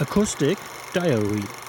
Acoustic Diary.